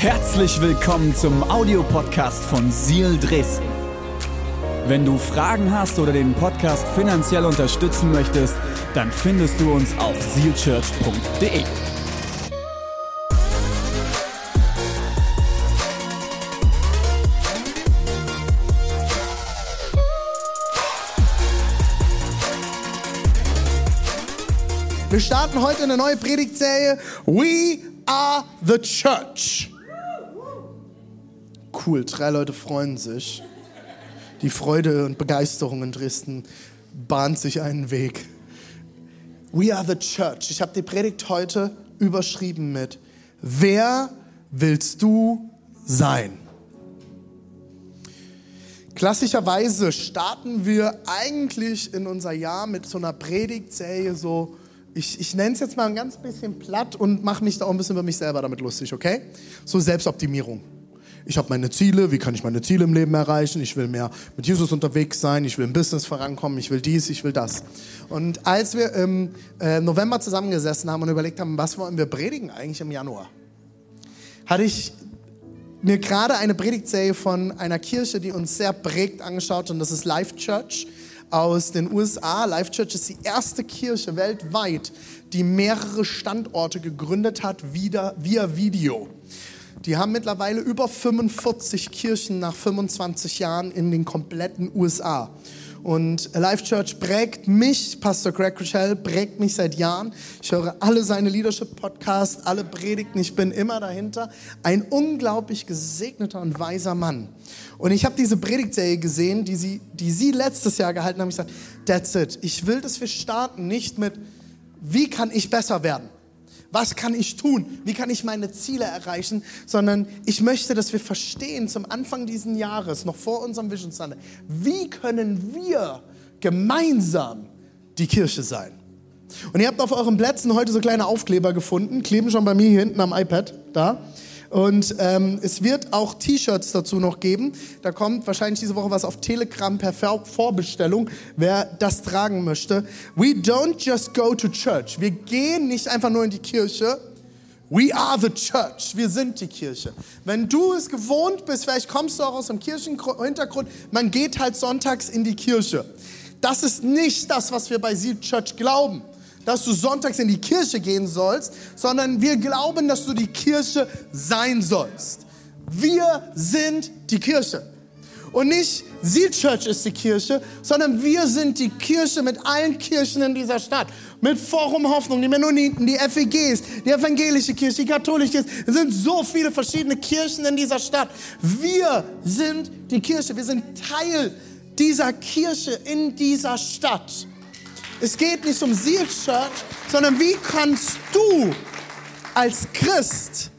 Herzlich willkommen zum Audiopodcast von Seal Dresden. Wenn du Fragen hast oder den Podcast finanziell unterstützen möchtest, dann findest du uns auf sealchurch.de. Wir starten heute eine neue Predigtserie. We are the Church. Cool, drei Leute freuen sich. Die Freude und Begeisterung in Dresden bahnt sich einen Weg. We are the Church. Ich habe die Predigt heute überschrieben mit Wer willst du sein? Klassischerweise starten wir eigentlich in unser Jahr mit so einer Predigtserie so ich, ich nenne es jetzt mal ein ganz bisschen platt und mache mich da auch ein bisschen über mich selber damit lustig, okay? So Selbstoptimierung. Ich habe meine Ziele, wie kann ich meine Ziele im Leben erreichen? Ich will mehr mit Jesus unterwegs sein, ich will im Business vorankommen, ich will dies, ich will das. Und als wir im äh, November zusammengesessen haben und überlegt haben, was wollen wir predigen eigentlich im Januar, hatte ich mir gerade eine Predigtserie von einer Kirche, die uns sehr prägt, angeschaut und das ist Life Church aus den USA. Life Church ist die erste Kirche weltweit, die mehrere Standorte gegründet hat wieder, via Video. Die haben mittlerweile über 45 Kirchen nach 25 Jahren in den kompletten USA. Und Life Church prägt mich, Pastor Greg Rochelle prägt mich seit Jahren. Ich höre alle seine Leadership-Podcasts, alle Predigten, ich bin immer dahinter. Ein unglaublich gesegneter und weiser Mann. Und ich habe diese Predigtserie gesehen, die sie, die sie letztes Jahr gehalten haben. Ich gesagt, that's it. Ich will, dass wir starten nicht mit, wie kann ich besser werden? Was kann ich tun? Wie kann ich meine Ziele erreichen? Sondern ich möchte, dass wir verstehen zum Anfang dieses Jahres, noch vor unserem Vision Sunday, wie können wir gemeinsam die Kirche sein? Und ihr habt auf euren Plätzen heute so kleine Aufkleber gefunden, kleben schon bei mir hier hinten am iPad da. Und ähm, es wird auch T-Shirts dazu noch geben. Da kommt wahrscheinlich diese Woche was auf Telegram per Vorbestellung, wer das tragen möchte. We don't just go to church. Wir gehen nicht einfach nur in die Kirche. We are the church. Wir sind die Kirche. Wenn du es gewohnt bist, vielleicht kommst du auch aus dem Kirchenhintergrund, man geht halt sonntags in die Kirche. Das ist nicht das, was wir bei Seal Church glauben dass du sonntags in die Kirche gehen sollst, sondern wir glauben, dass du die Kirche sein sollst. Wir sind die Kirche. Und nicht Seal Church ist die Kirche, sondern wir sind die Kirche mit allen Kirchen in dieser Stadt. Mit Forum Hoffnung, die Mennoniten, die FEGs, die evangelische Kirche, die katholische Kirche. Es sind so viele verschiedene Kirchen in dieser Stadt. Wir sind die Kirche. Wir sind Teil dieser Kirche in dieser Stadt. Es geht nicht um Seal Church, sondern wie kannst du als Christ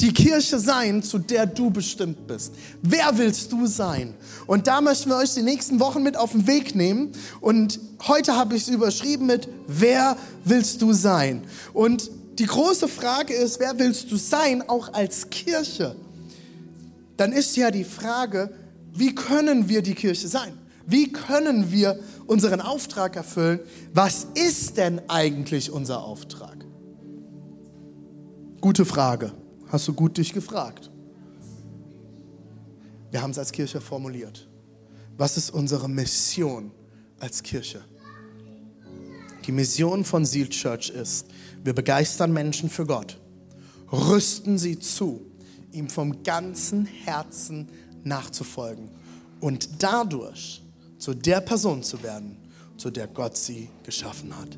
die Kirche sein, zu der du bestimmt bist. Wer willst du sein? Und da möchten wir euch die nächsten Wochen mit auf den Weg nehmen. Und heute habe ich es überschrieben mit, wer willst du sein? Und die große Frage ist, wer willst du sein, auch als Kirche? Dann ist ja die Frage, wie können wir die Kirche sein? Wie können wir unseren Auftrag erfüllen? Was ist denn eigentlich unser Auftrag? Gute Frage. Hast du gut dich gefragt? Wir haben es als Kirche formuliert. Was ist unsere Mission als Kirche? Die Mission von Seal Church ist, wir begeistern Menschen für Gott, rüsten sie zu, ihm vom ganzen Herzen nachzufolgen und dadurch zu der Person zu werden, zu der Gott sie geschaffen hat.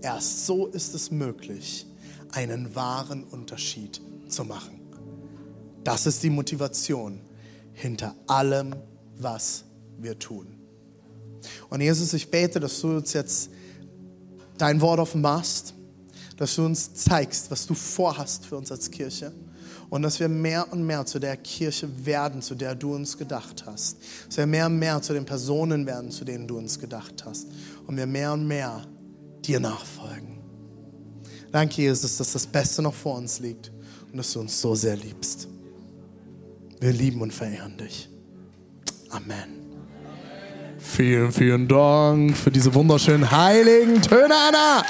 Erst so ist es möglich, einen wahren Unterschied zu machen. Das ist die Motivation hinter allem, was wir tun. Und Jesus, ich bete, dass du uns jetzt dein Wort offenbarst, dass du uns zeigst, was du vorhast für uns als Kirche und dass wir mehr und mehr zu der Kirche werden, zu der du uns gedacht hast. Dass wir mehr und mehr zu den Personen werden, zu denen du uns gedacht hast. Und wir mehr und mehr dir nachfolgen. Danke, Jesus, dass das Beste noch vor uns liegt und dass du uns so sehr liebst. Wir lieben und verehren dich. Amen. Vielen, vielen Dank für diese wunderschönen heiligen Töne, Anna.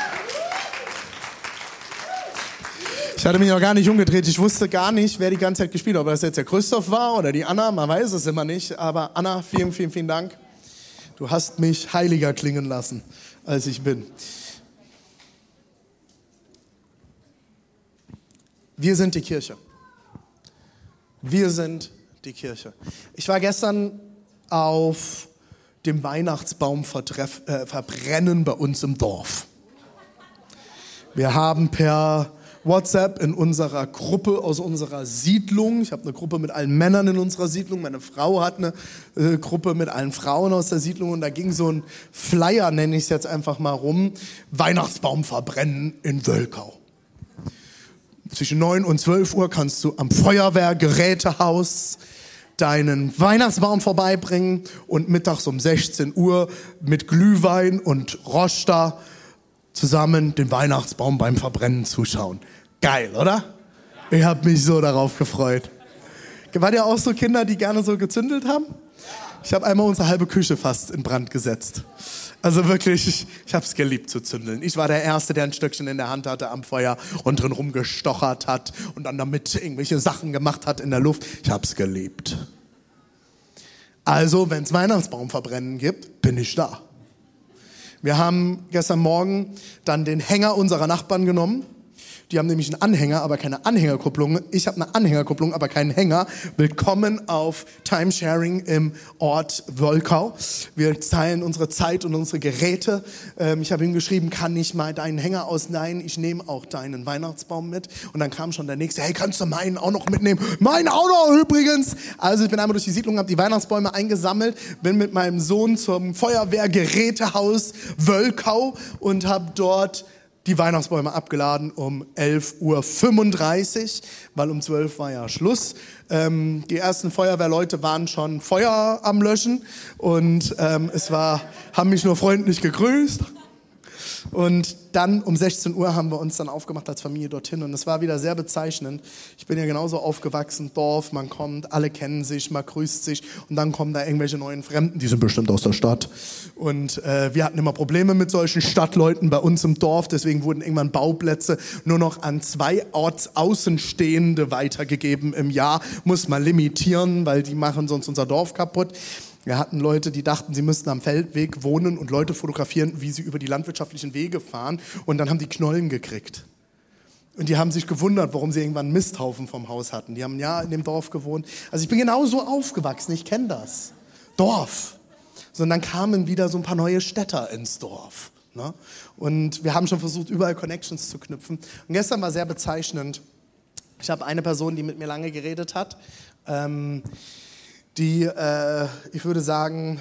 Ich hatte mich noch gar nicht umgedreht. Ich wusste gar nicht, wer die ganze Zeit gespielt hat. Ob das jetzt der Christoph war oder die Anna, man weiß es immer nicht. Aber Anna, vielen, vielen, vielen Dank. Du hast mich heiliger klingen lassen, als ich bin. Wir sind die Kirche. Wir sind die Kirche. Ich war gestern auf dem Weihnachtsbaum äh, verbrennen bei uns im Dorf. Wir haben per WhatsApp in unserer Gruppe aus unserer Siedlung. Ich habe eine Gruppe mit allen Männern in unserer Siedlung. Meine Frau hat eine äh, Gruppe mit allen Frauen aus der Siedlung. Und da ging so ein Flyer, nenne ich es jetzt einfach mal rum, Weihnachtsbaum verbrennen in Wölkau. Zwischen 9 und 12 Uhr kannst du am Feuerwehrgerätehaus deinen Weihnachtsbaum vorbeibringen und mittags um 16 Uhr mit Glühwein und Roster zusammen den Weihnachtsbaum beim Verbrennen zuschauen. Geil, oder? Ich habe mich so darauf gefreut. War ihr auch so Kinder, die gerne so gezündelt haben? Ich habe einmal unsere halbe Küche fast in Brand gesetzt. Also wirklich, ich, ich habe es geliebt zu zündeln. Ich war der Erste, der ein Stückchen in der Hand hatte am Feuer und drin rumgestochert hat und dann damit irgendwelche Sachen gemacht hat in der Luft. Ich habe es geliebt. Also, wenn es Weihnachtsbaumverbrennen gibt, bin ich da. Wir haben gestern Morgen dann den Hänger unserer Nachbarn genommen die haben nämlich einen Anhänger, aber keine Anhängerkupplung. Ich habe eine Anhängerkupplung, aber keinen Hänger. Willkommen auf Timesharing im Ort Wolkau. Wir teilen unsere Zeit und unsere Geräte. Ähm, ich habe ihm geschrieben, kann ich mal deinen Hänger ausleihen? Ich nehme auch deinen Weihnachtsbaum mit. Und dann kam schon der nächste, hey, kannst du meinen auch noch mitnehmen? Meinen auch noch übrigens. Also ich bin einmal durch die Siedlung, habe die Weihnachtsbäume eingesammelt, bin mit meinem Sohn zum Feuerwehrgerätehaus Wölkau und habe dort die Weihnachtsbäume abgeladen um 11.35 Uhr, weil um 12 Uhr war ja Schluss. Ähm, die ersten Feuerwehrleute waren schon Feuer am Löschen und ähm, es war, haben mich nur freundlich gegrüßt. Und dann um 16 Uhr haben wir uns dann aufgemacht als Familie dorthin und es war wieder sehr bezeichnend. Ich bin ja genauso aufgewachsen, Dorf, man kommt, alle kennen sich, man grüßt sich und dann kommen da irgendwelche neuen Fremden, die sind bestimmt aus der Stadt. Und äh, wir hatten immer Probleme mit solchen Stadtleuten bei uns im Dorf, deswegen wurden irgendwann Bauplätze nur noch an zwei Ortsaußenstehende weitergegeben im Jahr. Muss man limitieren, weil die machen sonst unser Dorf kaputt. Wir hatten Leute, die dachten, sie müssten am Feldweg wohnen und Leute fotografieren, wie sie über die landwirtschaftlichen Wege fahren. Und dann haben die Knollen gekriegt. Und die haben sich gewundert, warum sie irgendwann einen Misthaufen vom Haus hatten. Die haben ja in dem Dorf gewohnt. Also ich bin genauso aufgewachsen, ich kenne das. Dorf. Sondern dann kamen wieder so ein paar neue Städter ins Dorf. Ne? Und wir haben schon versucht, überall Connections zu knüpfen. Und gestern war sehr bezeichnend. Ich habe eine Person, die mit mir lange geredet hat. Ähm, die, äh, ich würde sagen,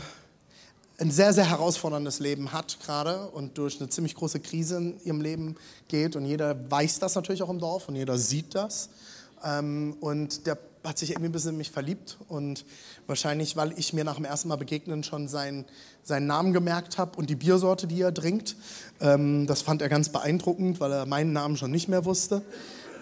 ein sehr, sehr herausforderndes Leben hat gerade und durch eine ziemlich große Krise in ihrem Leben geht. Und jeder weiß das natürlich auch im Dorf und jeder sieht das. Ähm, und der hat sich irgendwie ein bisschen in mich verliebt und wahrscheinlich, weil ich mir nach dem ersten Mal begegnen schon seinen, seinen Namen gemerkt habe und die Biersorte, die er trinkt. Ähm, das fand er ganz beeindruckend, weil er meinen Namen schon nicht mehr wusste.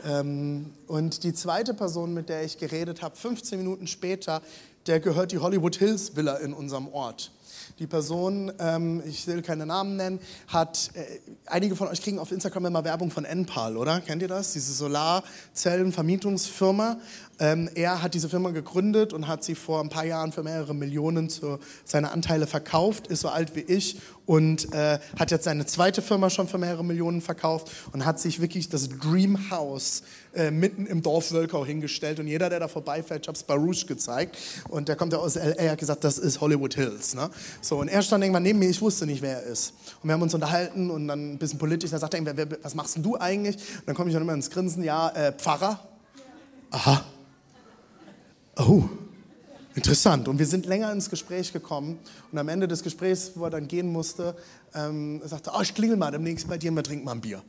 Ähm, und die zweite Person, mit der ich geredet habe, 15 Minuten später, der gehört die Hollywood Hills Villa in unserem Ort. Die Person, ähm, ich will keine Namen nennen, hat, äh, einige von euch kriegen auf Instagram immer Werbung von Enpal, oder? Kennt ihr das? Diese Solarzellenvermietungsfirma. Ähm, er hat diese Firma gegründet und hat sie vor ein paar Jahren für mehrere Millionen zu, seine Anteile verkauft, ist so alt wie ich und äh, hat jetzt seine zweite Firma schon für mehrere Millionen verkauft und hat sich wirklich das Dream House äh, mitten im Dorf Wölkau hingestellt und jeder, der da vorbeifährt, ich habe es Baruch gezeigt und der kommt ja aus LA, hat gesagt, das ist Hollywood Hills. Ne? So, und er stand irgendwann neben mir, ich wusste nicht, wer er ist. Und wir haben uns unterhalten und dann ein bisschen politisch, da sagt er, was machst denn du eigentlich? Und dann komme ich dann immer ins Grinsen, ja, äh, Pfarrer. Aha. Oh, interessant. Und wir sind länger ins Gespräch gekommen. Und am Ende des Gesprächs, wo er dann gehen musste, ähm, sagte oh, ich klingel mal demnächst bei dir und wir trinken mal ein Bier.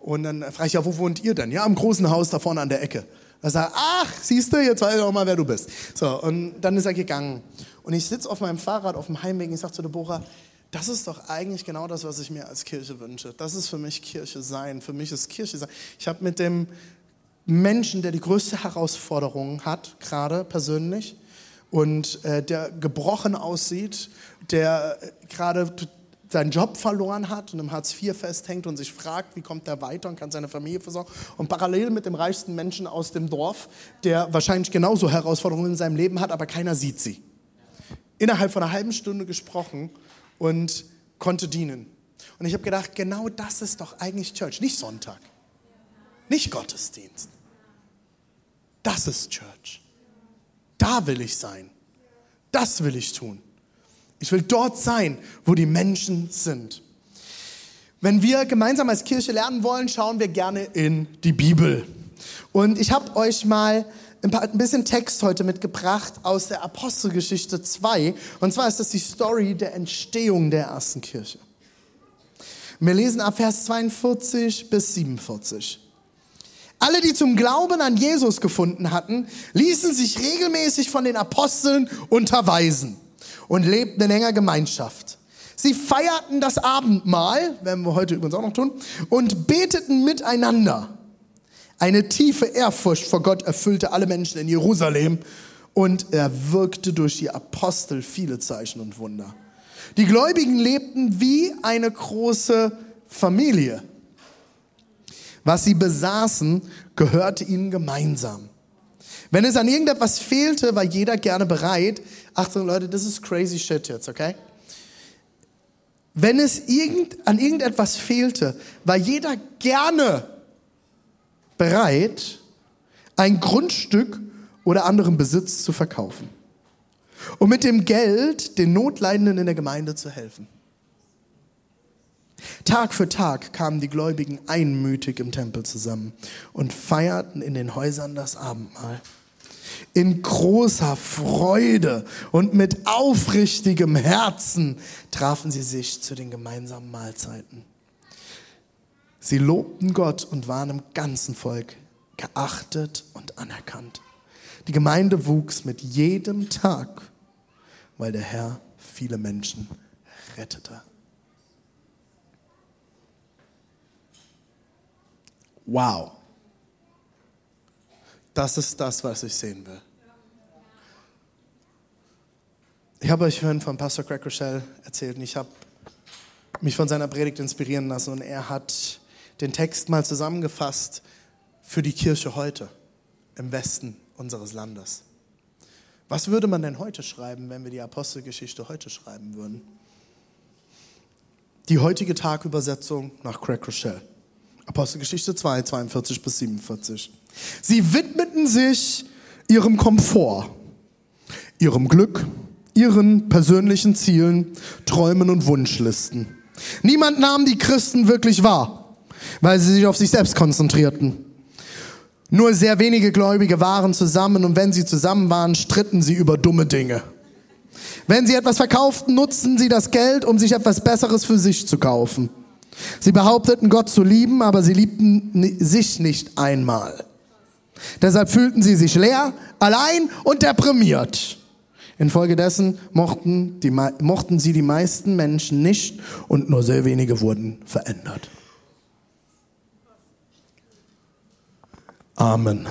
Und dann frage ich, ja, wo wohnt ihr denn? Ja, im großen Haus da vorne an der Ecke. Er sagt, ach, siehst du, jetzt weiß ich auch mal, wer du bist. So, und dann ist er gegangen. Und ich sitze auf meinem Fahrrad auf dem Heimweg und ich sage zu Deborah, das ist doch eigentlich genau das, was ich mir als Kirche wünsche. Das ist für mich Kirche sein. Für mich ist Kirche sein. Ich habe mit dem Menschen, der die größte Herausforderung hat, gerade persönlich, und äh, der gebrochen aussieht, der äh, gerade seinen Job verloren hat und im Hartz IV festhängt und sich fragt, wie kommt er weiter und kann seine Familie versorgen. Und parallel mit dem reichsten Menschen aus dem Dorf, der wahrscheinlich genauso Herausforderungen in seinem Leben hat, aber keiner sieht sie. Innerhalb von einer halben Stunde gesprochen und konnte dienen. Und ich habe gedacht, genau das ist doch eigentlich Church, nicht Sonntag, nicht Gottesdienst. Das ist Church. Da will ich sein. Das will ich tun. Ich will dort sein, wo die Menschen sind. Wenn wir gemeinsam als Kirche lernen wollen, schauen wir gerne in die Bibel. Und ich habe euch mal ein, paar, ein bisschen Text heute mitgebracht aus der Apostelgeschichte 2. Und zwar ist das die Story der Entstehung der ersten Kirche. Wir lesen ab Vers 42 bis 47. Alle, die zum Glauben an Jesus gefunden hatten, ließen sich regelmäßig von den Aposteln unterweisen und lebten in enger Gemeinschaft. Sie feierten das Abendmahl, werden wir heute übrigens auch noch tun, und beteten miteinander. Eine tiefe Ehrfurcht vor Gott erfüllte alle Menschen in Jerusalem und er wirkte durch die Apostel viele Zeichen und Wunder. Die Gläubigen lebten wie eine große Familie. Was sie besaßen, gehörte ihnen gemeinsam. Wenn es an irgendetwas fehlte, war jeder gerne bereit. Achtung Leute, das ist crazy shit jetzt, okay? Wenn es irgend, an irgendetwas fehlte, war jeder gerne bereit, ein Grundstück oder anderen Besitz zu verkaufen, um mit dem Geld den Notleidenden in der Gemeinde zu helfen. Tag für Tag kamen die Gläubigen einmütig im Tempel zusammen und feierten in den Häusern das Abendmahl in großer Freude und mit aufrichtigem Herzen trafen sie sich zu den gemeinsamen Mahlzeiten. Sie lobten Gott und waren im ganzen Volk geachtet und anerkannt. Die Gemeinde wuchs mit jedem Tag, weil der Herr viele Menschen rettete. Wow. Das ist das, was ich sehen will. Ich habe euch vorhin von Pastor Craig Rochelle erzählt und ich habe mich von seiner Predigt inspirieren lassen und er hat den Text mal zusammengefasst für die Kirche heute im Westen unseres Landes. Was würde man denn heute schreiben, wenn wir die Apostelgeschichte heute schreiben würden? Die heutige Tagübersetzung nach Craig Rochelle. Apostelgeschichte 2, 42 bis 47. Sie widmeten sich ihrem Komfort, ihrem Glück, ihren persönlichen Zielen, Träumen und Wunschlisten. Niemand nahm die Christen wirklich wahr, weil sie sich auf sich selbst konzentrierten. Nur sehr wenige Gläubige waren zusammen und wenn sie zusammen waren, stritten sie über dumme Dinge. Wenn sie etwas verkauften, nutzten sie das Geld, um sich etwas Besseres für sich zu kaufen. Sie behaupteten Gott zu lieben, aber sie liebten sich nicht einmal. Deshalb fühlten sie sich leer, allein und deprimiert. Infolgedessen mochten, die, mochten sie die meisten Menschen nicht und nur sehr wenige wurden verändert. Amen.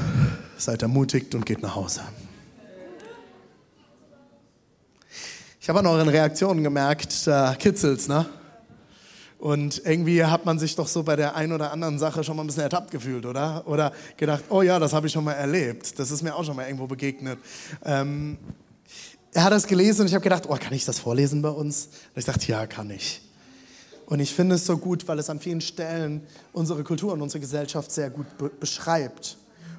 Seid ermutigt und geht nach Hause. Ich habe an euren Reaktionen gemerkt, da kitzelt's, ne? Und irgendwie hat man sich doch so bei der einen oder anderen Sache schon mal ein bisschen ertappt gefühlt, oder? Oder gedacht, oh ja, das habe ich schon mal erlebt. Das ist mir auch schon mal irgendwo begegnet. Ähm, er hat das gelesen und ich habe gedacht, oh, kann ich das vorlesen bei uns? Und ich dachte, ja, kann ich. Und ich finde es so gut, weil es an vielen Stellen unsere Kultur und unsere Gesellschaft sehr gut be beschreibt.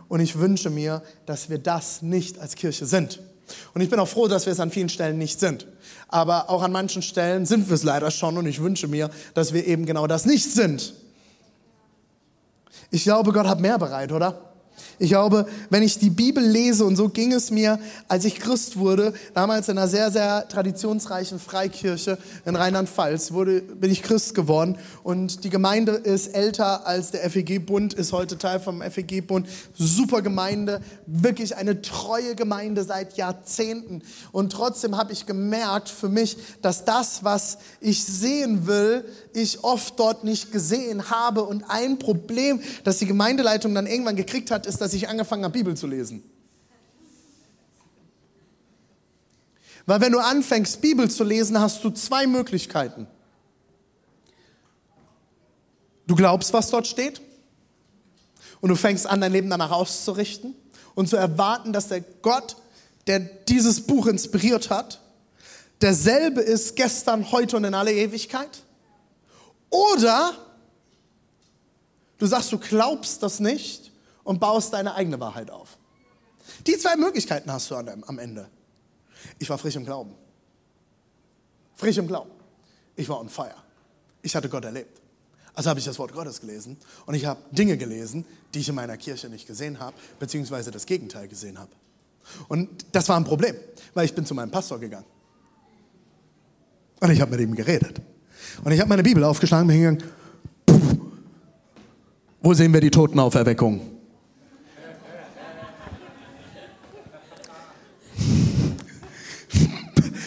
Und ich wünsche mir, dass wir das nicht als Kirche sind. Und ich bin auch froh, dass wir es an vielen Stellen nicht sind. Aber auch an manchen Stellen sind wir es leider schon und ich wünsche mir, dass wir eben genau das nicht sind. Ich glaube, Gott hat mehr bereit, oder? Ich glaube, wenn ich die Bibel lese, und so ging es mir, als ich Christ wurde, damals in einer sehr, sehr traditionsreichen Freikirche in Rheinland-Pfalz, bin ich Christ geworden. Und die Gemeinde ist älter als der FEG-Bund, ist heute Teil vom FEG-Bund. Super Gemeinde, wirklich eine treue Gemeinde seit Jahrzehnten. Und trotzdem habe ich gemerkt für mich, dass das, was ich sehen will, ich oft dort nicht gesehen habe. Und ein Problem, das die Gemeindeleitung dann irgendwann gekriegt hat, ist, dass ich angefangen habe, Bibel zu lesen. Weil wenn du anfängst, Bibel zu lesen, hast du zwei Möglichkeiten. Du glaubst, was dort steht und du fängst an, dein Leben danach auszurichten und zu erwarten, dass der Gott, der dieses Buch inspiriert hat, derselbe ist gestern, heute und in alle Ewigkeit. Oder du sagst, du glaubst das nicht und baust deine eigene Wahrheit auf. Die zwei Möglichkeiten hast du am Ende. Ich war frisch im Glauben. Frisch im Glauben. Ich war on fire. Ich hatte Gott erlebt. Also habe ich das Wort Gottes gelesen und ich habe Dinge gelesen, die ich in meiner Kirche nicht gesehen habe, beziehungsweise das Gegenteil gesehen habe. Und das war ein Problem, weil ich bin zu meinem Pastor gegangen. Und ich habe mit ihm geredet. Und ich habe meine Bibel aufgeschlagen und bin hingegangen, wo sehen wir die Totenauferweckung?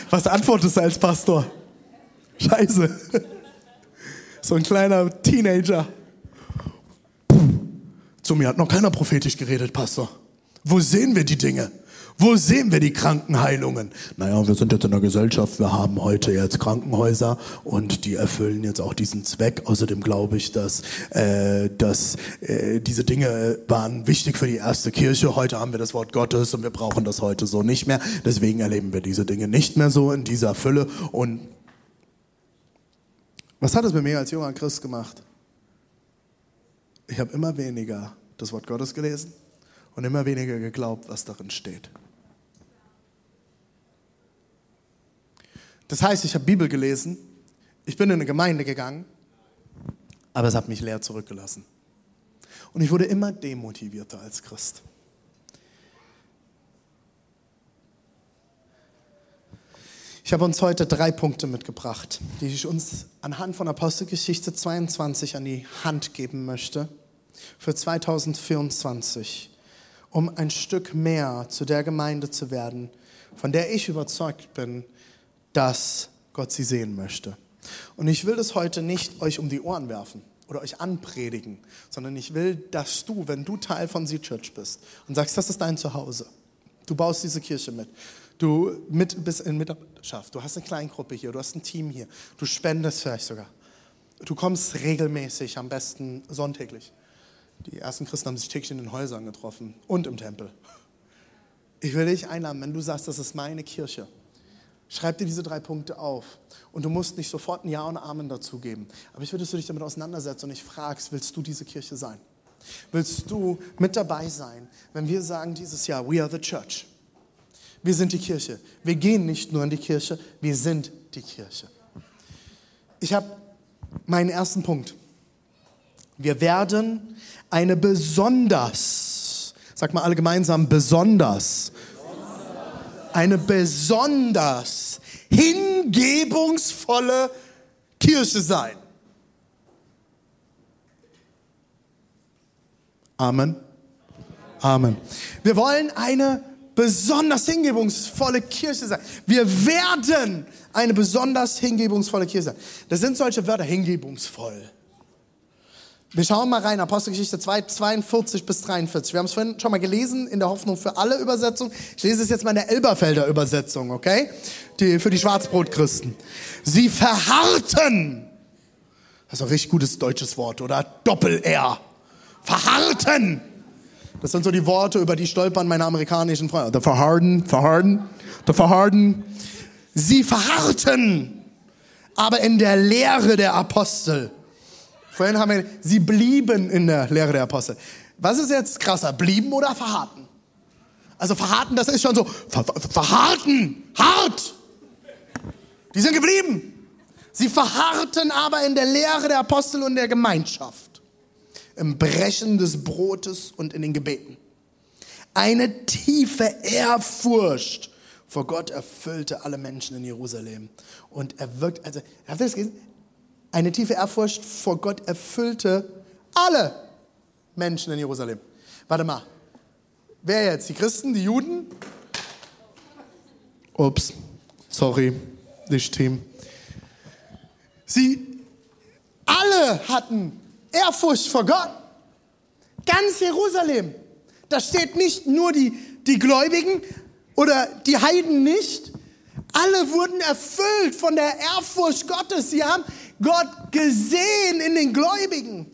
Was antwortest du als Pastor? Scheiße. So ein kleiner Teenager. Zu mir hat noch keiner prophetisch geredet, Pastor. Wo sehen wir die Dinge? Wo sehen wir die Krankenheilungen? Naja, wir sind jetzt in der Gesellschaft, wir haben heute jetzt Krankenhäuser und die erfüllen jetzt auch diesen Zweck. Außerdem glaube ich, dass, äh, dass äh, diese Dinge waren wichtig für die erste Kirche. Heute haben wir das Wort Gottes und wir brauchen das heute so nicht mehr. Deswegen erleben wir diese Dinge nicht mehr so in dieser Fülle. Und was hat es mit mir als junger Christ gemacht? Ich habe immer weniger das Wort Gottes gelesen und immer weniger geglaubt, was darin steht. Das heißt, ich habe Bibel gelesen, ich bin in eine Gemeinde gegangen, aber es hat mich leer zurückgelassen. Und ich wurde immer demotivierter als Christ. Ich habe uns heute drei Punkte mitgebracht, die ich uns anhand von Apostelgeschichte 22 an die Hand geben möchte für 2024, um ein Stück mehr zu der Gemeinde zu werden, von der ich überzeugt bin, dass Gott sie sehen möchte. Und ich will das heute nicht euch um die Ohren werfen oder euch anpredigen, sondern ich will, dass du, wenn du Teil von Sea Church bist und sagst, das ist dein Zuhause, du baust diese Kirche mit, du mit, bist in Mitarbeiterschaft, du hast eine Kleingruppe hier, du hast ein Team hier, du spendest vielleicht sogar, du kommst regelmäßig, am besten sonntäglich. Die ersten Christen haben sich täglich in den Häusern getroffen und im Tempel. Ich will dich einladen, wenn du sagst, das ist meine Kirche, Schreib dir diese drei Punkte auf. Und du musst nicht sofort ein Ja und Amen dazu geben. Aber ich würde, dass du dich damit auseinandersetzt und dich fragst, willst du diese Kirche sein? Willst du mit dabei sein, wenn wir sagen dieses Jahr, we are the church? Wir sind die Kirche. Wir gehen nicht nur in die Kirche, wir sind die Kirche. Ich habe meinen ersten Punkt. Wir werden eine besonders, sag mal alle gemeinsam, besonders eine besonders hingebungsvolle Kirche sein. Amen. Amen. Wir wollen eine besonders hingebungsvolle Kirche sein. Wir werden eine besonders hingebungsvolle Kirche sein. Das sind solche Wörter, hingebungsvoll. Wir schauen mal rein, Apostelgeschichte 2, 42 bis 43. Wir haben es vorhin schon mal gelesen in der Hoffnung für alle Übersetzungen. Ich lese es jetzt mal in der Elberfelder Übersetzung, okay? Die, für die Schwarzbrotchristen. Sie verharrten. Das ist ein richtig gutes deutsches Wort, oder? Doppel-R. Verharrten. Das sind so die Worte, über die stolpern meine amerikanischen Freunde. The verharden, verharden, the verharden. Sie verharrten, aber in der Lehre der Apostel Vorhin haben wir, sie blieben in der Lehre der Apostel. Was ist jetzt krasser, blieben oder verharrten? Also verharrten, das ist schon so, ver, ver, verharrten, hart. Die sind geblieben. Sie verharrten aber in der Lehre der Apostel und der Gemeinschaft, im Brechen des Brotes und in den Gebeten. Eine tiefe Ehrfurcht vor Gott erfüllte alle Menschen in Jerusalem. Und er wirkt, also, habt ihr das gesehen? Eine tiefe Ehrfurcht vor Gott erfüllte alle Menschen in Jerusalem. Warte mal. Wer jetzt? Die Christen, die Juden? Ups, sorry, nicht Team. Sie alle hatten Ehrfurcht vor Gott. Ganz Jerusalem. Da steht nicht nur die, die Gläubigen oder die Heiden nicht. Alle wurden erfüllt von der Ehrfurcht Gottes. Sie haben Gott gesehen in den Gläubigen.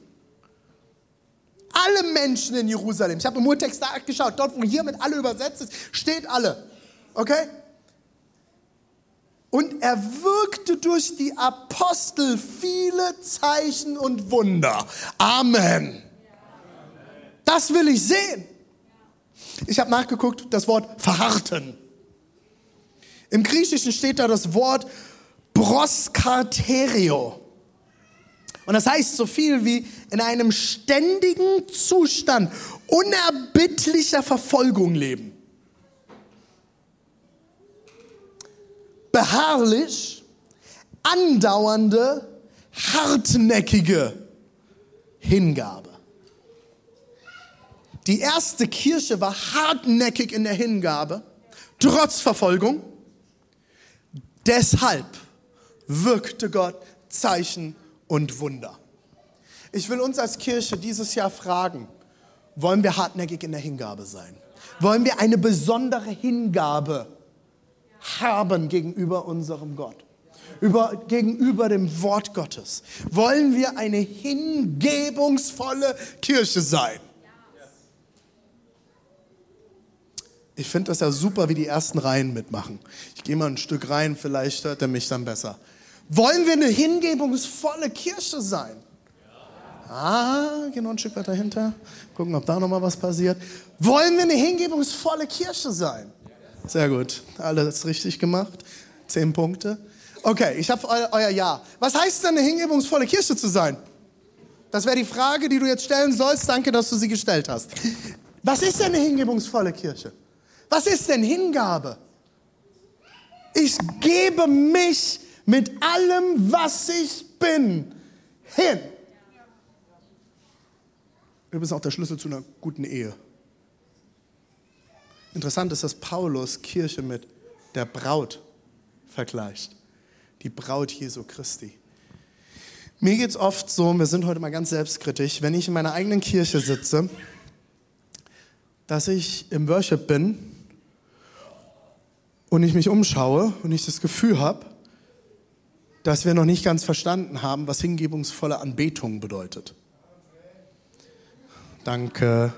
alle Menschen in Jerusalem. Ich habe im Urtext geschaut, dort wo hier mit alle übersetzt ist, steht alle. Okay? Und er wirkte durch die Apostel viele Zeichen und Wunder. Amen. Das will ich sehen. Ich habe nachgeguckt, das Wort verharrten. Im Griechischen steht da das Wort proskarterio. Und das heißt so viel wie in einem ständigen Zustand unerbittlicher Verfolgung leben. Beharrlich, andauernde, hartnäckige Hingabe. Die erste Kirche war hartnäckig in der Hingabe, trotz Verfolgung. Deshalb wirkte Gott Zeichen und Wunder. Ich will uns als Kirche dieses Jahr fragen, wollen wir hartnäckig in der Hingabe sein? Wollen wir eine besondere Hingabe haben gegenüber unserem Gott? Über, gegenüber dem Wort Gottes? Wollen wir eine hingebungsvolle Kirche sein? Ich finde das ja super, wie die ersten Reihen mitmachen. Ich gehe mal ein Stück rein, vielleicht hört er mich dann besser. Wollen wir eine hingebungsvolle Kirche sein? Ah, gehen noch ein Stück weiter hinter. Gucken, ob da noch mal was passiert. Wollen wir eine hingebungsvolle Kirche sein? Sehr gut. Alles richtig gemacht. Zehn Punkte. Okay, ich habe eu euer Ja. Was heißt denn, eine hingebungsvolle Kirche zu sein? Das wäre die Frage, die du jetzt stellen sollst. Danke, dass du sie gestellt hast. Was ist denn eine hingebungsvolle Kirche? Was ist denn Hingabe? Ich gebe mich mit allem, was ich bin, hin. Übrigens auch der Schlüssel zu einer guten Ehe. Interessant ist, dass Paulus Kirche mit der Braut vergleicht. Die Braut Jesu Christi. Mir geht es oft so, wir sind heute mal ganz selbstkritisch, wenn ich in meiner eigenen Kirche sitze, dass ich im Worship bin und ich mich umschaue und ich das Gefühl habe, dass wir noch nicht ganz verstanden haben, was hingebungsvolle Anbetung bedeutet. Danke.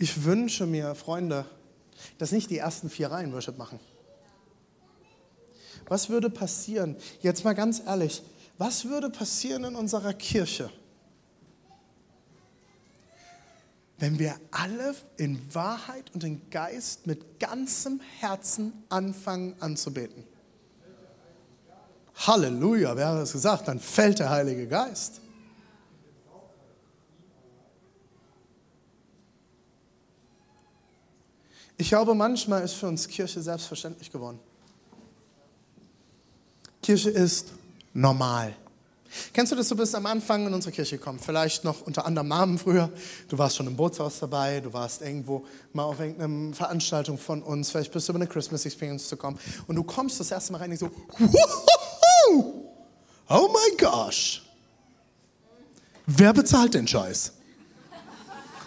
Ich wünsche mir, Freunde, dass nicht die ersten vier Reihen Worship machen. Was würde passieren, jetzt mal ganz ehrlich, was würde passieren in unserer Kirche, wenn wir alle in Wahrheit und in Geist mit ganzem Herzen anfangen anzubeten. Halleluja, wer hat das gesagt? Dann fällt der Heilige Geist. Ich glaube, manchmal ist für uns Kirche selbstverständlich geworden. Kirche ist normal. Kennst du das, du bist am Anfang in unsere Kirche gekommen, vielleicht noch unter anderem Namen früher, du warst schon im Bootshaus dabei, du warst irgendwo mal auf irgendeiner Veranstaltung von uns, vielleicht bist du über eine Christmas Experience zu kommen und du kommst das erste Mal rein und so, oh my gosh, wer bezahlt den Scheiß?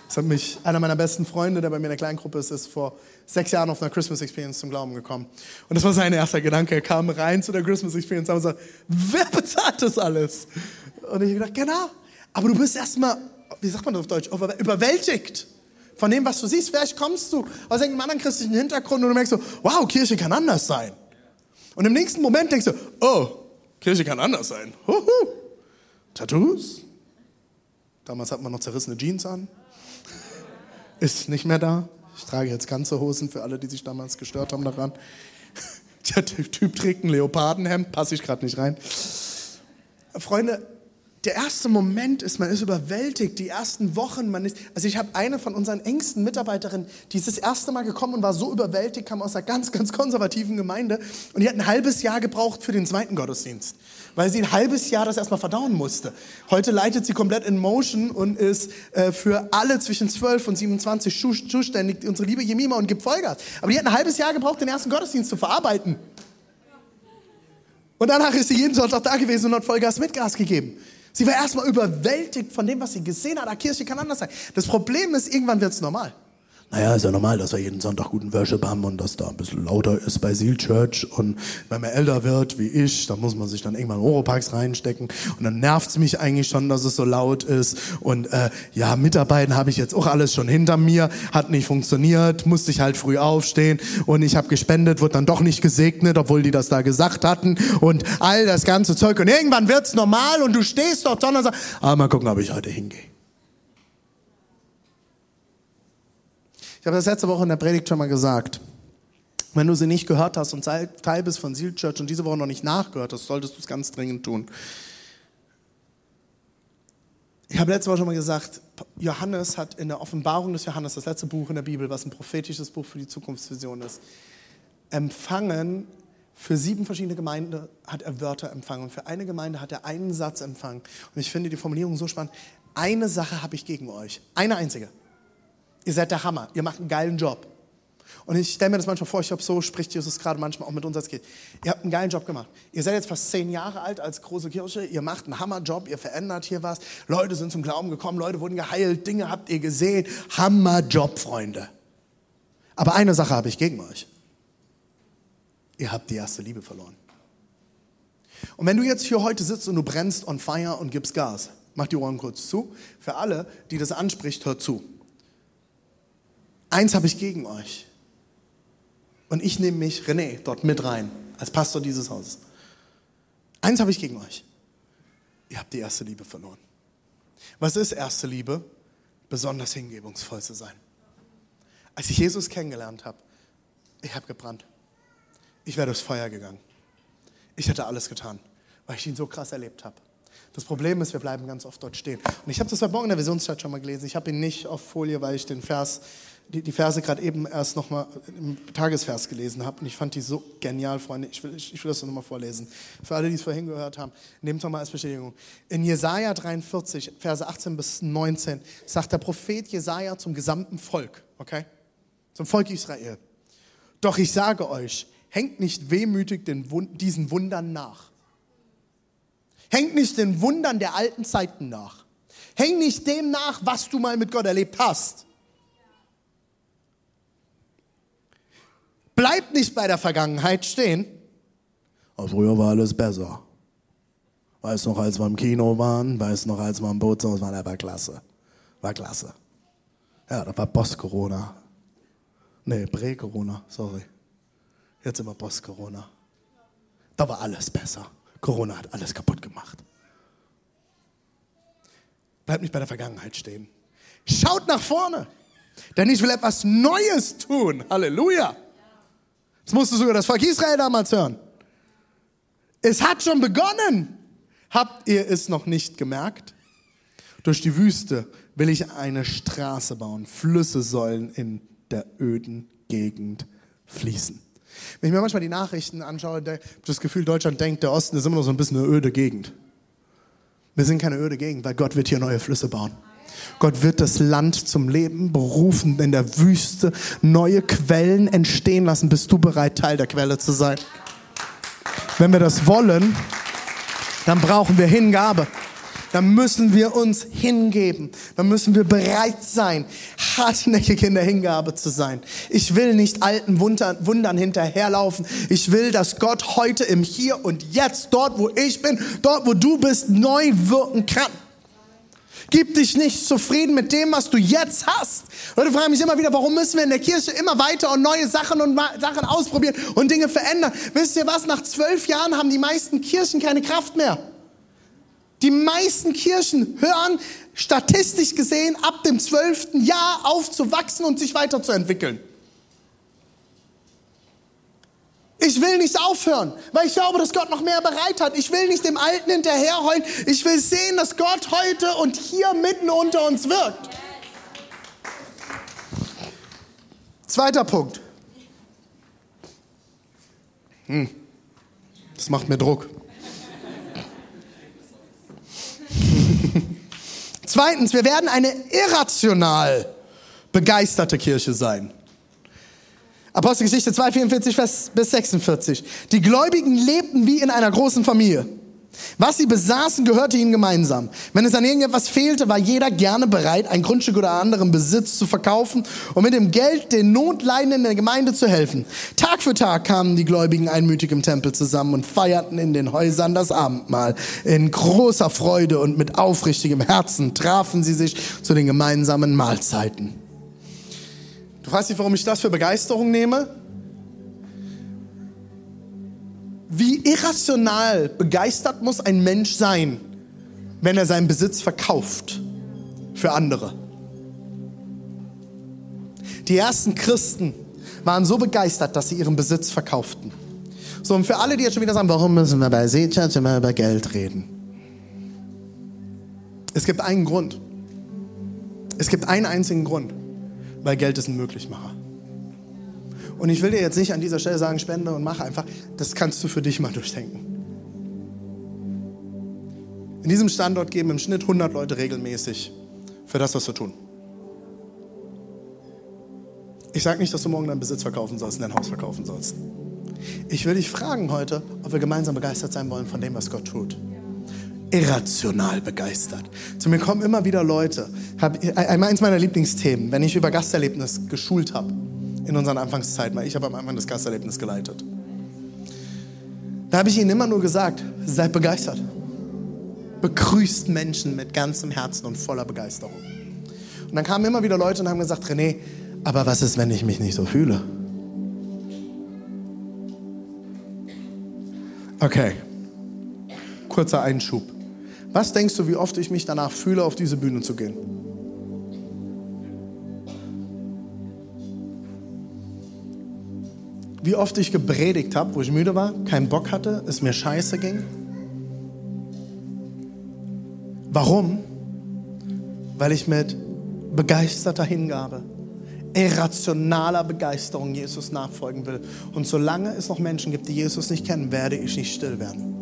Das hat mich einer meiner besten Freunde, der bei mir in der Kleingruppe ist, ist vor sechs Jahren auf einer Christmas Experience zum Glauben gekommen. Und das war sein erster Gedanke. Er kam rein zu der Christmas Experience und gesagt, wer bezahlt das alles? Und ich habe gedacht, genau. Aber du bist erstmal, wie sagt man das auf Deutsch, überwältigt von dem, was du siehst. Vielleicht kommst du aus irgendeinem anderen christlichen Hintergrund und du merkst so, wow, Kirche kann anders sein. Und im nächsten Moment denkst du, oh, Kirche kann anders sein. Huhu. Tattoos? Damals hat man noch zerrissene Jeans an ist nicht mehr da. Ich trage jetzt ganze Hosen für alle, die sich damals gestört haben daran. Der Typ trägt ein Leopardenhemd, passe ich gerade nicht rein. Freunde, der erste Moment ist, man ist überwältigt, die ersten Wochen, man ist, also ich habe eine von unseren engsten Mitarbeiterinnen, die ist das erste Mal gekommen und war so überwältigt, kam aus einer ganz, ganz konservativen Gemeinde und die hat ein halbes Jahr gebraucht für den zweiten Gottesdienst, weil sie ein halbes Jahr das erstmal verdauen musste. Heute leitet sie komplett in Motion und ist äh, für alle zwischen 12 und 27 zuständig, unsere liebe Jemima und gibt Vollgas. Aber die hat ein halbes Jahr gebraucht, den ersten Gottesdienst zu verarbeiten. Und danach ist sie jeden Sonntag da gewesen und hat Vollgas mit Gas gegeben. Sie war erstmal überwältigt von dem, was sie gesehen hat. Ah, Kirche kann anders sein. Das Problem ist, irgendwann wird es normal. Naja, ist ja normal, dass wir jeden Sonntag guten Worship haben und dass da ein bisschen lauter ist bei Seal Church. Und wenn man älter wird wie ich, dann muss man sich dann irgendwann Oropax reinstecken. Und dann nervt es mich eigentlich schon, dass es so laut ist. Und äh, ja, Mitarbeiten habe ich jetzt auch alles schon hinter mir. Hat nicht funktioniert, musste ich halt früh aufstehen. Und ich habe gespendet, wird dann doch nicht gesegnet, obwohl die das da gesagt hatten. Und all das ganze Zeug. Und irgendwann wird's normal und du stehst dort und sagst, ah, mal gucken, ob ich heute hingehe. Habe das letzte Woche in der Predigt schon mal gesagt. Wenn du sie nicht gehört hast und Teil bist von Seal Church und diese Woche noch nicht nachgehört hast, solltest du es ganz dringend tun. Ich habe letzte Woche schon mal gesagt, Johannes hat in der Offenbarung des Johannes, das letzte Buch in der Bibel, was ein prophetisches Buch für die Zukunftsvision ist, empfangen, für sieben verschiedene Gemeinden hat er Wörter empfangen und für eine Gemeinde hat er einen Satz empfangen. Und ich finde die Formulierung so spannend. Eine Sache habe ich gegen euch. Eine einzige. Ihr seid der Hammer. Ihr macht einen geilen Job. Und ich stelle mir das manchmal vor, ich glaube, so spricht Jesus gerade manchmal auch mit uns als Kind. Ihr habt einen geilen Job gemacht. Ihr seid jetzt fast zehn Jahre alt als große Kirche. Ihr macht einen Hammerjob. Ihr verändert hier was. Leute sind zum Glauben gekommen. Leute wurden geheilt. Dinge habt ihr gesehen. Hammerjob, Freunde. Aber eine Sache habe ich gegen euch. Ihr habt die erste Liebe verloren. Und wenn du jetzt hier heute sitzt und du brennst on fire und gibst Gas, mach die Ohren kurz zu. Für alle, die das anspricht, hört zu. Eins habe ich gegen euch. Und ich nehme mich, René, dort mit rein, als Pastor dieses Hauses. Eins habe ich gegen euch. Ihr habt die erste Liebe verloren. Was ist erste Liebe? Besonders hingebungsvoll zu sein. Als ich Jesus kennengelernt habe, ich habe gebrannt. Ich wäre durchs Feuer gegangen. Ich hätte alles getan, weil ich ihn so krass erlebt habe. Das Problem ist, wir bleiben ganz oft dort stehen. Und ich habe das heute Morgen in der Visionszeit schon mal gelesen. Ich habe ihn nicht auf Folie, weil ich den Vers die, die Verse gerade eben erst nochmal im Tagesvers gelesen habe und ich fand die so genial, Freunde. Ich will, ich, ich will das nochmal vorlesen. Für alle, die es vorhin gehört haben, nehmt doch mal als Bestätigung. In Jesaja 43, Verse 18 bis 19, sagt der Prophet Jesaja zum gesamten Volk, okay? Zum Volk Israel. Doch ich sage euch, hängt nicht wehmütig den, diesen Wundern nach. Hängt nicht den Wundern der alten Zeiten nach. Häng nicht dem nach, was du mal mit Gott erlebt hast Bleibt nicht bei der Vergangenheit stehen. Aber früher war alles besser. Weißt noch, als wir im Kino waren, weißt noch, als wir im Boot sind, das war klasse. War klasse. Ja, das war Post-Corona. Nee, Prä-Corona, sorry. Jetzt wir Post-Corona. Da war alles besser. Corona hat alles kaputt gemacht. Bleibt nicht bei der Vergangenheit stehen. Schaut nach vorne. Denn ich will etwas Neues tun. Halleluja. Das musste sogar das Volk Israel damals hören. Es hat schon begonnen. Habt ihr es noch nicht gemerkt? Durch die Wüste will ich eine Straße bauen. Flüsse sollen in der öden Gegend fließen. Wenn ich mir manchmal die Nachrichten anschaue, habe ich das Gefühl, Deutschland denkt, der Osten ist immer noch so ein bisschen eine öde Gegend. Wir sind keine öde Gegend, weil Gott wird hier neue Flüsse bauen. Gott wird das Land zum Leben berufen, in der Wüste neue Quellen entstehen lassen. Bist du bereit, Teil der Quelle zu sein? Wenn wir das wollen, dann brauchen wir Hingabe. Dann müssen wir uns hingeben. Dann müssen wir bereit sein, hartnäckig in der Hingabe zu sein. Ich will nicht alten Wundern, Wundern hinterherlaufen. Ich will, dass Gott heute im Hier und Jetzt, dort wo ich bin, dort wo du bist, neu wirken kann. Gib dich nicht zufrieden mit dem, was du jetzt hast. Leute fragen mich immer wieder, warum müssen wir in der Kirche immer weiter und neue Sachen und Sachen ausprobieren und Dinge verändern? Wisst ihr was? Nach zwölf Jahren haben die meisten Kirchen keine Kraft mehr. Die meisten Kirchen hören statistisch gesehen ab dem zwölften Jahr auf zu wachsen und sich weiterzuentwickeln. Ich will nicht aufhören, weil ich glaube, dass Gott noch mehr bereit hat. Ich will nicht dem Alten hinterherheulen. Ich will sehen, dass Gott heute und hier mitten unter uns wirkt. Zweiter Punkt. Hm. Das macht mir Druck. Zweitens, wir werden eine irrational begeisterte Kirche sein. Apostelgeschichte 2, 44 bis 46. Die Gläubigen lebten wie in einer großen Familie. Was sie besaßen, gehörte ihnen gemeinsam. Wenn es an irgendetwas fehlte, war jeder gerne bereit, ein Grundstück oder anderen Besitz zu verkaufen und mit dem Geld den Notleidenden der Gemeinde zu helfen. Tag für Tag kamen die Gläubigen einmütig im Tempel zusammen und feierten in den Häusern das Abendmahl. In großer Freude und mit aufrichtigem Herzen trafen sie sich zu den gemeinsamen Mahlzeiten. Du weißt nicht, warum ich das für Begeisterung nehme? Wie irrational begeistert muss ein Mensch sein, wenn er seinen Besitz verkauft für andere? Die ersten Christen waren so begeistert, dass sie ihren Besitz verkauften. So, und für alle, die jetzt schon wieder sagen, warum müssen wir bei Seechurch immer über Geld reden? Es gibt einen Grund. Es gibt einen einzigen Grund, weil Geld ist ein Möglichmacher. Und ich will dir jetzt nicht an dieser Stelle sagen, spende und mach einfach. Das kannst du für dich mal durchdenken. In diesem Standort geben im Schnitt 100 Leute regelmäßig für das, was wir tun. Ich sage nicht, dass du morgen deinen Besitz verkaufen sollst dein Haus verkaufen sollst. Ich will dich fragen heute, ob wir gemeinsam begeistert sein wollen von dem, was Gott tut. Irrational begeistert. Zu mir kommen immer wieder Leute. eins meiner Lieblingsthemen, wenn ich über Gasterlebnis geschult habe in unseren Anfangszeiten, weil ich habe am Anfang das Gasterlebnis geleitet. Da habe ich ihnen immer nur gesagt, seid begeistert. Begrüßt Menschen mit ganzem Herzen und voller Begeisterung. Und dann kamen immer wieder Leute und haben gesagt, René, aber was ist, wenn ich mich nicht so fühle? Okay, kurzer Einschub. Was denkst du, wie oft ich mich danach fühle, auf diese Bühne zu gehen? wie oft ich gepredigt habe, wo ich müde war, keinen Bock hatte, es mir scheiße ging. Warum? Weil ich mit begeisterter Hingabe, irrationaler Begeisterung Jesus nachfolgen will. Und solange es noch Menschen gibt, die Jesus nicht kennen, werde ich nicht still werden.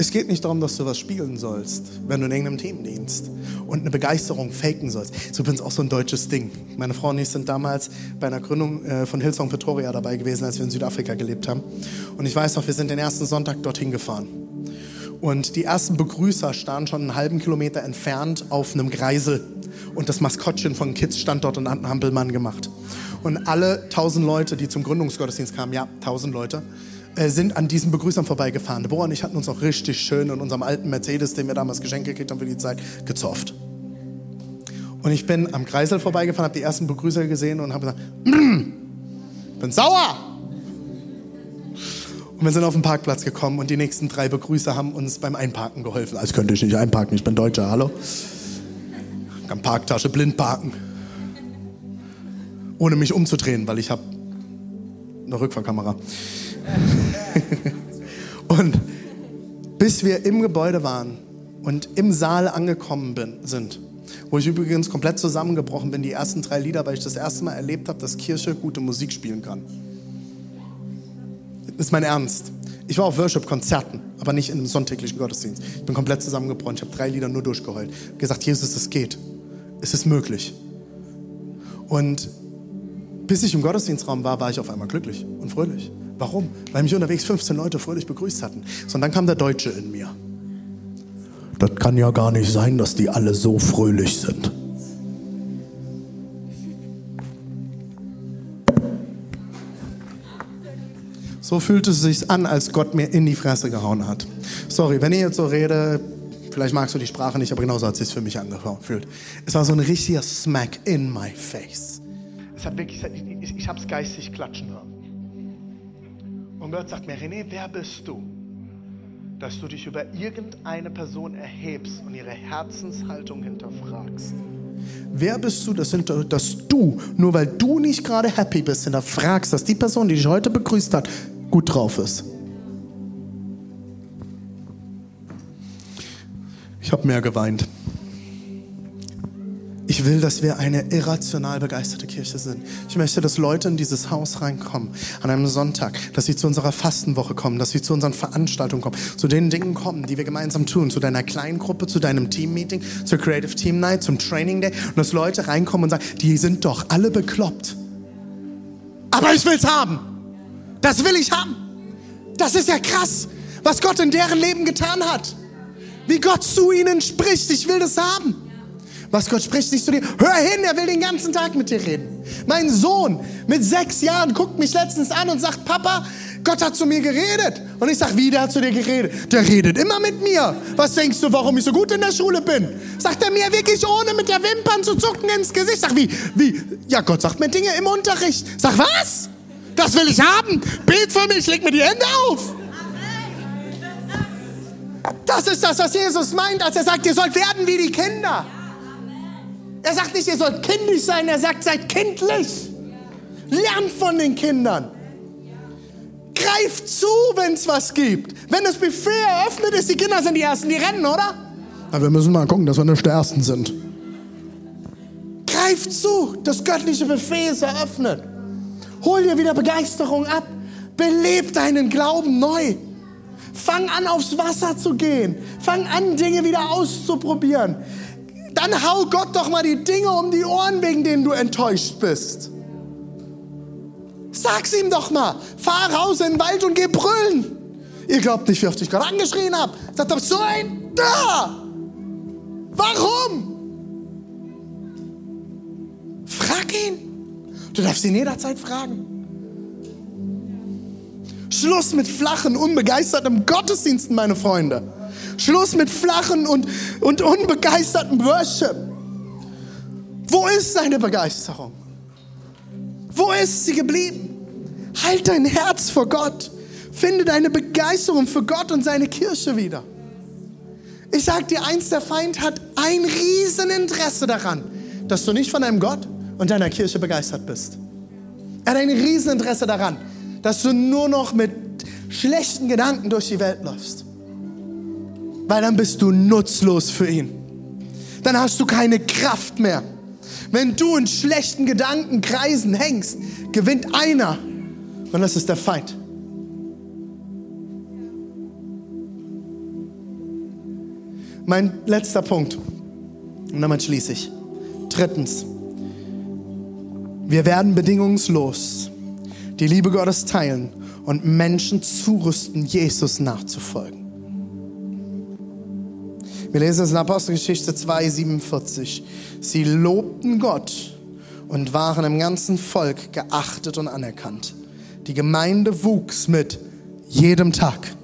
Es geht nicht darum, dass du was spielen sollst, wenn du in irgendeinem Team dienst und eine Begeisterung faken sollst. Das ist übrigens auch so ein deutsches Ding. Meine Frau und ich sind damals bei einer Gründung äh, von Hillsong Pretoria dabei gewesen, als wir in Südafrika gelebt haben. Und ich weiß noch, wir sind den ersten Sonntag dorthin gefahren. Und die ersten Begrüßer standen schon einen halben Kilometer entfernt auf einem Greisel. Und das Maskottchen von Kids stand dort und hat einen Hampelmann gemacht. Und alle tausend Leute, die zum Gründungsgottesdienst kamen, ja, tausend Leute, sind an diesen Begrüßern vorbeigefahren. Deborah und ich hatten uns auch richtig schön in unserem alten Mercedes, den wir damals geschenkt gekriegt haben für die Zeit, gezofft. Und ich bin am Kreisel vorbeigefahren, habe die ersten Begrüßer gesehen und habe gesagt, mm, bin sauer. Und wir sind auf den Parkplatz gekommen und die nächsten drei Begrüßer haben uns beim Einparken geholfen. Als könnte ich nicht einparken, ich bin Deutscher, hallo? Ich kann Parktasche blind parken. Ohne mich umzudrehen, weil ich habe eine Rückfahrkamera. und bis wir im Gebäude waren und im Saal angekommen bin, sind, wo ich übrigens komplett zusammengebrochen bin, die ersten drei Lieder, weil ich das erste Mal erlebt habe, dass Kirche gute Musik spielen kann. Das ist mein Ernst. Ich war auf Worship-Konzerten, aber nicht in einem sonntäglichen Gottesdienst. Ich bin komplett zusammengebrochen. Ich habe drei Lieder nur durchgeheult. Gesagt, Jesus, es geht. Es ist möglich. Und bis ich im Gottesdienstraum war, war ich auf einmal glücklich und fröhlich. Warum? Weil mich unterwegs 15 Leute fröhlich begrüßt hatten. So, und dann kam der Deutsche in mir. Das kann ja gar nicht sein, dass die alle so fröhlich sind. So fühlt es sich an, als Gott mir in die Fresse gehauen hat. Sorry, wenn ich jetzt so rede, vielleicht magst du die Sprache nicht, aber genauso hat es sich für mich angefühlt. Es war so ein richtiger Smack in my face. Es hat wirklich, ich, ich, ich habe es geistig klatschen hören. Und Gott sagt mir, René, wer bist du? Dass du dich über irgendeine Person erhebst und ihre Herzenshaltung hinterfragst. Wer bist du, dass, dass du, nur weil du nicht gerade happy bist, hinterfragst, dass die Person, die dich heute begrüßt hat, gut drauf ist? Ich habe mehr geweint. Ich will, dass wir eine irrational begeisterte Kirche sind. Ich möchte, dass Leute in dieses Haus reinkommen an einem Sonntag, dass sie zu unserer Fastenwoche kommen, dass sie zu unseren Veranstaltungen kommen, zu den Dingen kommen, die wir gemeinsam tun, zu deiner kleinen Gruppe, zu deinem Teammeeting, zur Creative Team Night, zum Training Day und dass Leute reinkommen und sagen, die sind doch alle bekloppt. Aber ich will's haben. Das will ich haben. Das ist ja krass, was Gott in deren Leben getan hat. Wie Gott zu ihnen spricht. Ich will das haben. Was Gott spricht nicht zu dir. Hör hin, er will den ganzen Tag mit dir reden. Mein Sohn mit sechs Jahren guckt mich letztens an und sagt, Papa, Gott hat zu mir geredet. Und ich sag, wie, der hat zu dir geredet? Der redet immer mit mir. Was denkst du, warum ich so gut in der Schule bin? Sagt er mir wirklich ohne mit der Wimpern zu zucken ins Gesicht. Sag, wie, wie? Ja, Gott sagt mir Dinge im Unterricht. Sag, was? Das will ich haben. Bet für mich, leg mir die Hände auf. Das ist das, was Jesus meint, als er sagt, ihr sollt werden wie die Kinder. Er sagt nicht, ihr sollt kindisch sein, er sagt, seid kindlich. Lernt von den Kindern. Greift zu, wenn es was gibt. Wenn das Buffet eröffnet ist, die Kinder sind die Ersten, die rennen, oder? Aber wir müssen mal gucken, dass wir nicht der Ersten sind. Greift zu, das göttliche Buffet ist eröffnet. Hol dir wieder Begeisterung ab. Beleb deinen Glauben neu. Fang an, aufs Wasser zu gehen. Fang an, Dinge wieder auszuprobieren. Dann hau Gott doch mal die Dinge um die Ohren, wegen denen du enttäuscht bist. Sag's ihm doch mal. Fahr raus in den Wald und geh brüllen. Ihr glaubt nicht, wie oft ich gerade angeschrien habe. Sagt doch so ein da. Warum? Frag ihn. Du darfst ihn jederzeit fragen. Schluss mit flachen, unbegeisterten Gottesdiensten, meine Freunde. Schluss mit flachen und, und unbegeisterten Worship. Wo ist seine Begeisterung? Wo ist sie geblieben? Halt dein Herz vor Gott. Finde deine Begeisterung für Gott und seine Kirche wieder. Ich sag dir eins, der Feind hat ein Rieseninteresse daran, dass du nicht von deinem Gott und deiner Kirche begeistert bist. Er hat ein Rieseninteresse daran, dass du nur noch mit schlechten Gedanken durch die Welt läufst. Weil dann bist du nutzlos für ihn. Dann hast du keine Kraft mehr. Wenn du in schlechten Gedankenkreisen hängst, gewinnt einer und das ist der Feind. Mein letzter Punkt und damit schließe ich. Drittens, wir werden bedingungslos die Liebe Gottes teilen und Menschen zurüsten, Jesus nachzufolgen. Wir lesen es in Apostelgeschichte 2, 47. Sie lobten Gott und waren im ganzen Volk geachtet und anerkannt. Die Gemeinde wuchs mit jedem Tag,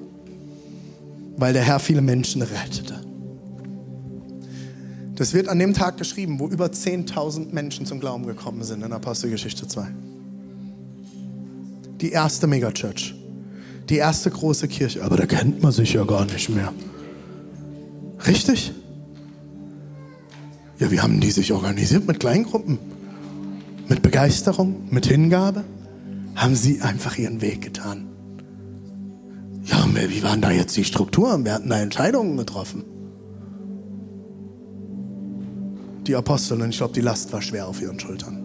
weil der Herr viele Menschen rettete. Das wird an dem Tag geschrieben, wo über 10.000 Menschen zum Glauben gekommen sind in Apostelgeschichte 2. Die erste Megachurch. Die erste große Kirche. Aber da kennt man sich ja gar nicht mehr. Richtig? Ja, wie haben die sich organisiert mit Kleingruppen? Mit Begeisterung, mit Hingabe? Haben sie einfach ihren Weg getan? Ja, wie waren da jetzt die Strukturen? Wir hatten da Entscheidungen getroffen. Die Apostel, ich glaube, die Last war schwer auf ihren Schultern.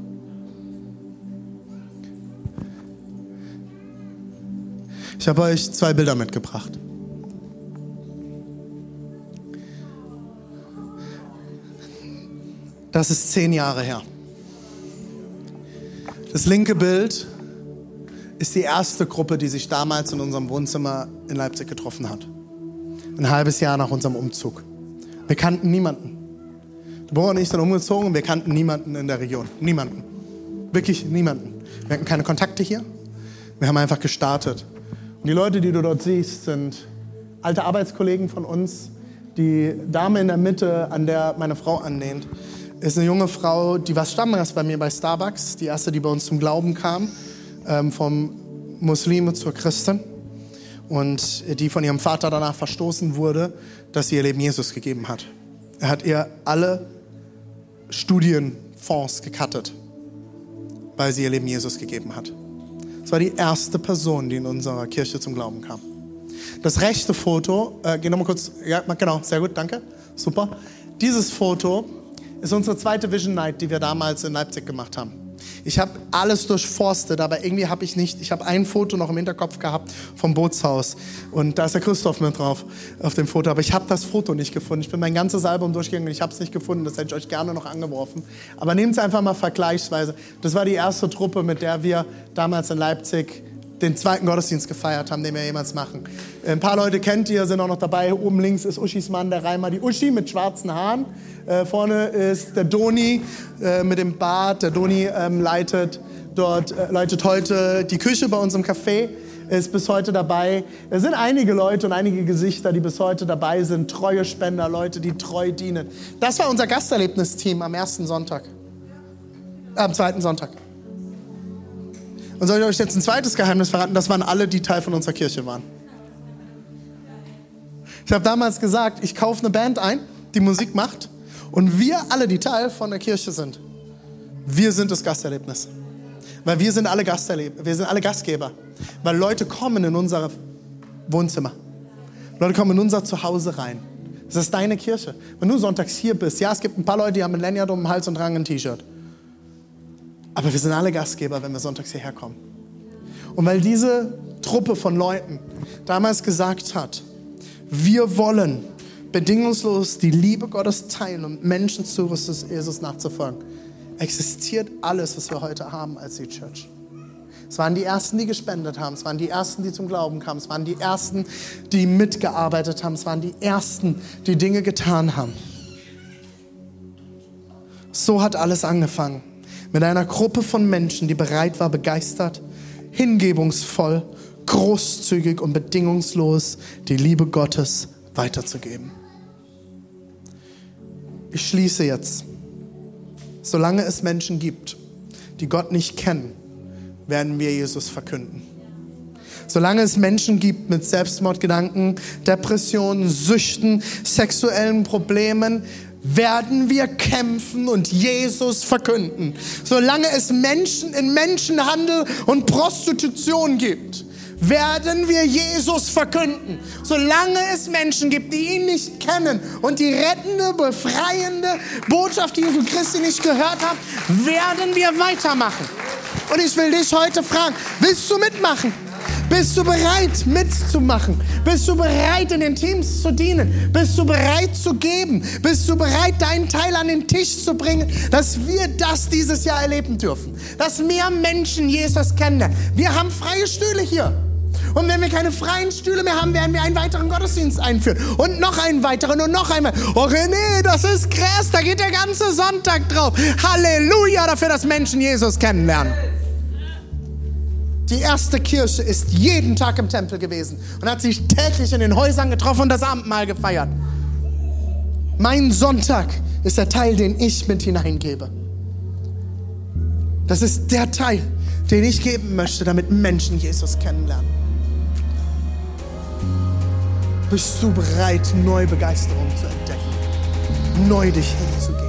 Ich habe euch zwei Bilder mitgebracht. Das ist zehn Jahre her. Das linke Bild ist die erste Gruppe, die sich damals in unserem Wohnzimmer in Leipzig getroffen hat. Ein halbes Jahr nach unserem Umzug. Wir kannten niemanden. Deborah und ich sind umgezogen und wir kannten niemanden in der Region. Niemanden. Wirklich niemanden. Wir hatten keine Kontakte hier. Wir haben einfach gestartet. Und die Leute, die du dort siehst, sind alte Arbeitskollegen von uns. Die Dame in der Mitte, an der meine Frau annehmt, ist eine junge Frau, die war Stammgast bei mir bei Starbucks, die erste, die bei uns zum Glauben kam, ähm, vom Muslime zur Christin und die von ihrem Vater danach verstoßen wurde, dass sie ihr Leben Jesus gegeben hat. Er hat ihr alle Studienfonds gekattet, weil sie ihr Leben Jesus gegeben hat. Das war die erste Person, die in unserer Kirche zum Glauben kam. Das rechte Foto, äh, geh nochmal kurz, ja, genau, sehr gut, danke, super. Dieses Foto ist unsere zweite Vision Night, die wir damals in Leipzig gemacht haben. Ich habe alles durchforstet, aber irgendwie habe ich nicht, ich habe ein Foto noch im Hinterkopf gehabt vom Bootshaus und da ist der Christoph mit drauf auf dem Foto, aber ich habe das Foto nicht gefunden. Ich bin mein ganzes Album durchgegangen und ich habe es nicht gefunden, das hätte ich euch gerne noch angeworfen. Aber nehmt es einfach mal vergleichsweise. Das war die erste Truppe, mit der wir damals in Leipzig den zweiten Gottesdienst gefeiert haben, den wir jemals machen. Ein paar Leute kennt ihr, sind auch noch dabei. Oben links ist Uschis Mann, der Reimer, die Uschi mit schwarzen Haaren. Äh, vorne ist der Doni äh, mit dem Bart. Der Doni ähm, leitet dort, äh, leitet heute die Küche bei uns im Café ist bis heute dabei. Es sind einige Leute und einige Gesichter, die bis heute dabei sind. Treue Spender, Leute, die treu dienen. Das war unser Gasterlebnisteam am ersten Sonntag. Äh, am zweiten Sonntag. Und soll ich euch jetzt ein zweites Geheimnis verraten? Das waren alle, die Teil von unserer Kirche waren. Ich habe damals gesagt, ich kaufe eine Band ein, die Musik macht. Und wir alle, die Teil von der Kirche sind, wir sind das Gasterlebnis. Weil wir sind alle Gasterleb wir sind alle Gastgeber. Weil Leute kommen in unser Wohnzimmer. Leute kommen in unser Zuhause rein. Das ist deine Kirche. Wenn du sonntags hier bist, ja, es gibt ein paar Leute, die haben ein Lanyard um den Hals und tragen ein T-Shirt. Aber wir sind alle Gastgeber, wenn wir sonntags hierher kommen. Und weil diese Truppe von Leuten damals gesagt hat, wir wollen bedingungslos die Liebe Gottes teilen und Menschen zu Jesus nachzufolgen, existiert alles, was wir heute haben als die Church. Es waren die Ersten, die gespendet haben. Es waren die Ersten, die zum Glauben kamen. Es waren die Ersten, die mitgearbeitet haben. Es waren die Ersten, die Dinge getan haben. So hat alles angefangen. Mit einer Gruppe von Menschen, die bereit war, begeistert, hingebungsvoll, großzügig und bedingungslos die Liebe Gottes weiterzugeben. Ich schließe jetzt. Solange es Menschen gibt, die Gott nicht kennen, werden wir Jesus verkünden. Solange es Menschen gibt mit Selbstmordgedanken, Depressionen, Süchten, sexuellen Problemen, werden wir kämpfen und Jesus verkünden. Solange es Menschen in Menschenhandel und Prostitution gibt, werden wir Jesus verkünden. Solange es Menschen gibt, die ihn nicht kennen und die rettende, befreiende Botschaft Jesu Christi nicht gehört haben, werden wir weitermachen. Und ich will dich heute fragen, willst du mitmachen? Bist du bereit mitzumachen? Bist du bereit in den Teams zu dienen? Bist du bereit zu geben? Bist du bereit deinen Teil an den Tisch zu bringen, dass wir das dieses Jahr erleben dürfen? Dass mehr Menschen Jesus kennen. Wir haben freie Stühle hier. Und wenn wir keine freien Stühle mehr haben, werden wir einen weiteren Gottesdienst einführen. Und noch einen weiteren und noch einmal. Oh René, das ist krass, da geht der ganze Sonntag drauf. Halleluja dafür, dass Menschen Jesus kennenlernen. Die erste Kirche ist jeden Tag im Tempel gewesen und hat sich täglich in den Häusern getroffen und das Abendmahl gefeiert. Mein Sonntag ist der Teil, den ich mit hineingebe. Das ist der Teil, den ich geben möchte, damit Menschen Jesus kennenlernen. Bist du bereit, neue Begeisterung zu entdecken? Neu dich hinzugeben?